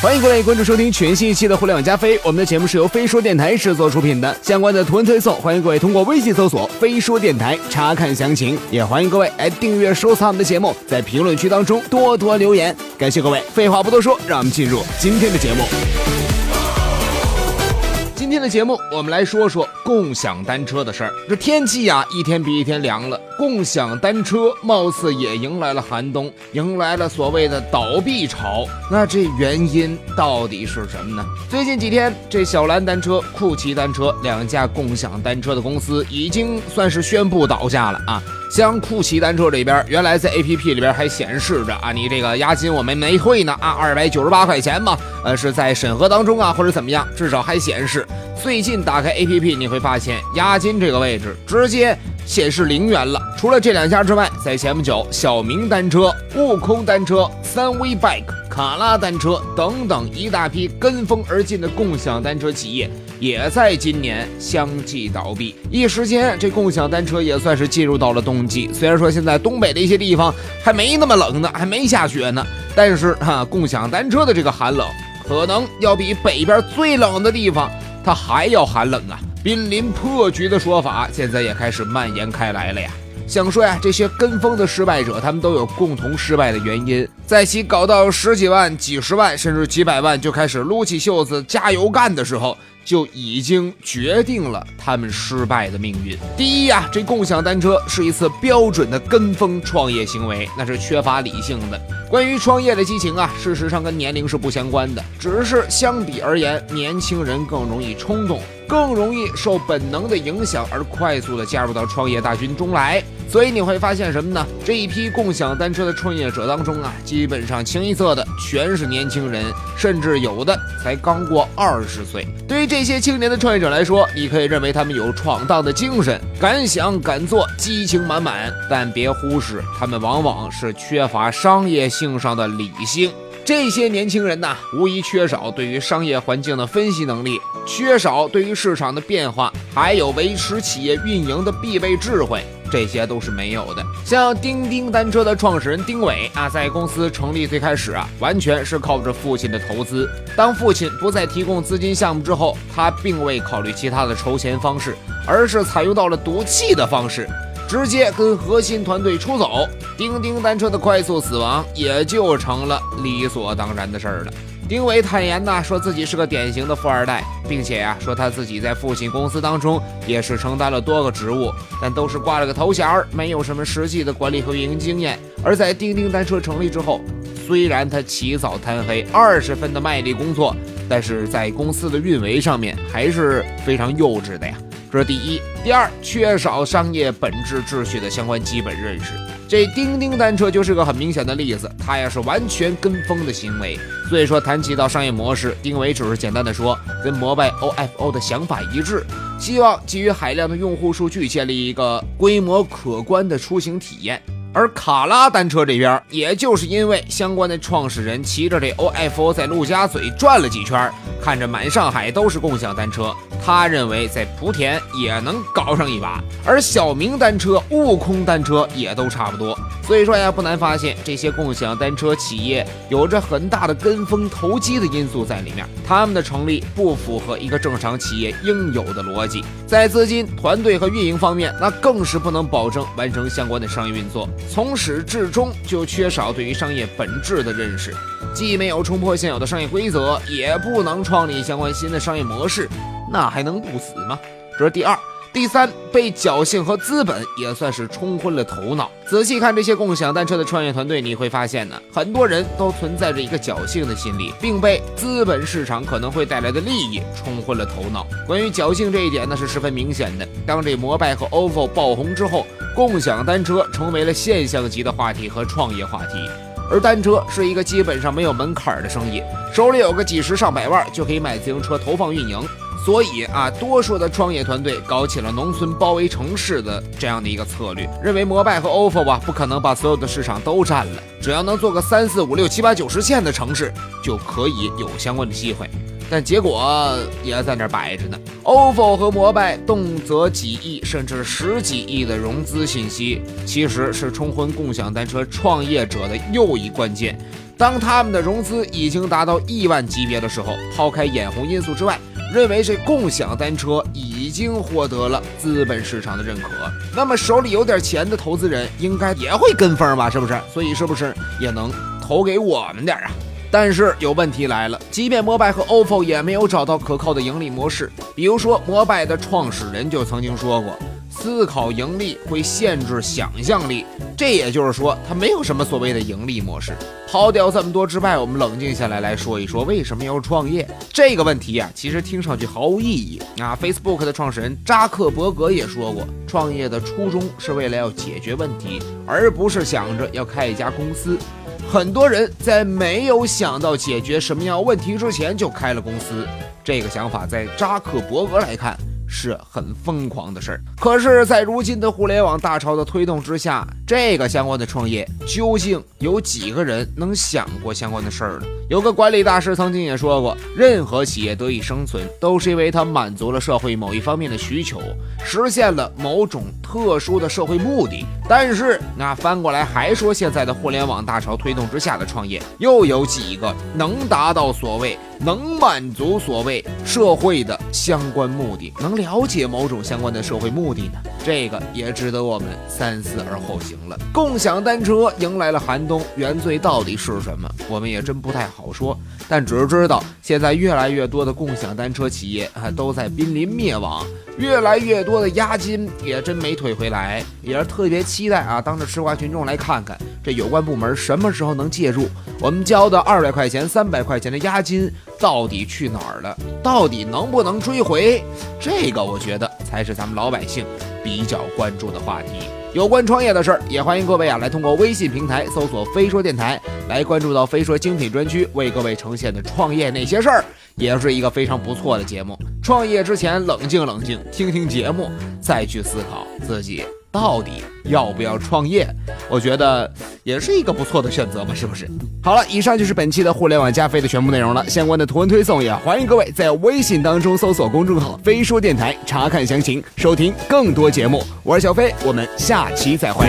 欢迎各位关注收听全新一期的互联网加飞，我们的节目是由飞说电台制作出品的。相关的图文推送，欢迎各位通过微信搜索“飞说电台”查看详情。也欢迎各位来订阅收藏我们的节目，在评论区当中多多留言。感谢各位，废话不多说，让我们进入今天的节目。今天的节目，我们来说说共享单车的事儿。这天气呀，一天比一天凉了，共享单车貌似也迎来了寒冬，迎来了所谓的倒闭潮。那这原因到底是什么呢？最近几天，这小蓝单车、酷骑单车两家共享单车的公司已经算是宣布倒下了啊。像酷骑单车这边，原来在 A P P 里边还显示着啊，你这个押金我们没退呢啊，二百九十八块钱嘛，呃，是在审核当中啊，或者怎么样，至少还显示。最近打开 A P P，你会发现押金这个位置直接显示零元了。除了这两家之外，在前不久，小明单车、悟空单车、三 V Bike、卡拉单车等等一大批跟风而进的共享单车企业。也在今年相继倒闭，一时间这共享单车也算是进入到了冬季。虽然说现在东北的一些地方还没那么冷呢，还没下雪呢，但是哈，共享单车的这个寒冷，可能要比北边最冷的地方他还要寒冷啊！濒临破局的说法，现在也开始蔓延开来了呀。想说呀，这些跟风的失败者，他们都有共同失败的原因。在其搞到十几万、几十万，甚至几百万就开始撸起袖子加油干的时候，就已经决定了他们失败的命运。第一呀，这共享单车是一次标准的跟风创业行为，那是缺乏理性的。关于创业的激情啊，事实上跟年龄是不相关的，只是相比而言，年轻人更容易冲动，更容易受本能的影响而快速的加入到创业大军中来。所以你会发现什么呢？这一批共享单车的创业者当中啊，基本上清一色的全是年轻人，甚至有的才刚过二十岁。对于这些青年的创业者来说，你可以认为他们有闯荡的精神，敢想敢做，激情满满。但别忽视，他们往往是缺乏商业性上的理性。这些年轻人呐，无疑缺少对于商业环境的分析能力，缺少对于市场的变化，还有维持企业运营的必备智慧。这些都是没有的。像钉钉单车的创始人丁伟啊，在公司成立最开始啊，完全是靠着父亲的投资。当父亲不再提供资金项目之后，他并未考虑其他的筹钱方式，而是采用到了赌气的方式，直接跟核心团队出走。钉钉单车的快速死亡也就成了理所当然的事儿了。丁伟坦言呐，说自己是个典型的富二代，并且呀，说他自己在父亲公司当中也是承担了多个职务，但都是挂了个头衔儿，没有什么实际的管理和运营经验。而在叮叮单车成立之后，虽然他起早贪黑，二十分的卖力工作，但是在公司的运维上面还是非常幼稚的呀。这是第一，第二，缺少商业本质秩序的相关基本认识。这叮叮单车就是个很明显的例子，它也是完全跟风的行为。所以说，谈起到商业模式，丁伟只是简单的说，跟摩拜 OFO 的想法一致，希望基于海量的用户数据建立一个规模可观的出行体验。而卡拉单车这边，也就是因为相关的创始人骑着这 OFO 在陆家嘴转了几圈，看着满上海都是共享单车。他认为在莆田也能搞上一把，而小明单车、悟空单车也都差不多。所以说呀，不难发现这些共享单车企业有着很大的跟风投机的因素在里面。他们的成立不符合一个正常企业应有的逻辑，在资金、团队和运营方面，那更是不能保证完成相关的商业运作。从始至终就缺少对于商业本质的认识，既没有冲破现有的商业规则，也不能创立相关新的商业模式。那还能不死吗？这是第二、第三，被侥幸和资本也算是冲昏了头脑。仔细看这些共享单车的创业团队，你会发现呢，很多人都存在着一个侥幸的心理，并被资本市场可能会带来的利益冲昏了头脑。关于侥幸这一点呢，是十分明显的。当这摩拜和 OFO 爆红之后，共享单车成为了现象级的话题和创业话题。而单车是一个基本上没有门槛的生意，手里有个几十上百万就可以买自行车投放运营。所以啊，多数的创业团队搞起了农村包围城市的这样的一个策略，认为摩拜和 ofo 吧不可能把所有的市场都占了，只要能做个三四五六七八九十线的城市，就可以有相关的机会。但结果也在那摆着呢。ofo 和摩拜动辄几亿甚至十几亿的融资信息，其实是冲昏共享单车创业者的又一关键。当他们的融资已经达到亿万级别的时候，抛开眼红因素之外，认为这共享单车已经获得了资本市场的认可，那么手里有点钱的投资人应该也会跟风吧？是不是？所以是不是也能投给我们点啊？但是有问题来了，即便摩拜和 ofo 也没有找到可靠的盈利模式，比如说摩拜的创始人就曾经说过。思考盈利会限制想象力，这也就是说，它没有什么所谓的盈利模式。抛掉这么多之外，我们冷静下来来说一说，为什么要创业这个问题啊？其实听上去毫无意义啊。Facebook 的创始人扎克伯格也说过，创业的初衷是为了要解决问题，而不是想着要开一家公司。很多人在没有想到解决什么样问题之前就开了公司，这个想法在扎克伯格来看。是很疯狂的事儿，可是，在如今的互联网大潮的推动之下，这个相关的创业究竟有几个人能想过相关的事儿呢？有个管理大师曾经也说过，任何企业得以生存，都是因为它满足了社会某一方面的需求，实现了某种特殊的社会目的。但是，那翻过来还说，现在的互联网大潮推动之下的创业，又有几个能达到所谓能满足所谓社会的相关目的，能了解某种相关的社会目的呢？这个也值得我们三思而后行了。共享单车迎来了寒冬，原罪到底是什么？我们也真不太好好说。但只是知道，现在越来越多的共享单车企业啊，都在濒临灭亡。越来越多的押金也真没退回来，也是特别期待啊！当着吃瓜群众来看看，这有关部门什么时候能介入？我们交的二百块钱、三百块钱的押金到底去哪儿了？到底能不能追回？这个我觉得才是咱们老百姓比较关注的话题。有关创业的事儿，也欢迎各位啊来通过微信平台搜索“飞说电台”来关注到飞说精品专区为各位呈现的创业那些事儿，也是一个非常不错的节目。创业之前冷静冷静，听听节目，再去思考自己到底要不要创业。我觉得也是一个不错的选择吧，是不是？好了，以上就是本期的互联网加飞的全部内容了。相关的图文推送也欢迎各位在微信当中搜索公众号“飞说电台”查看详情，收听更多节目。我是小飞，我们下期再会。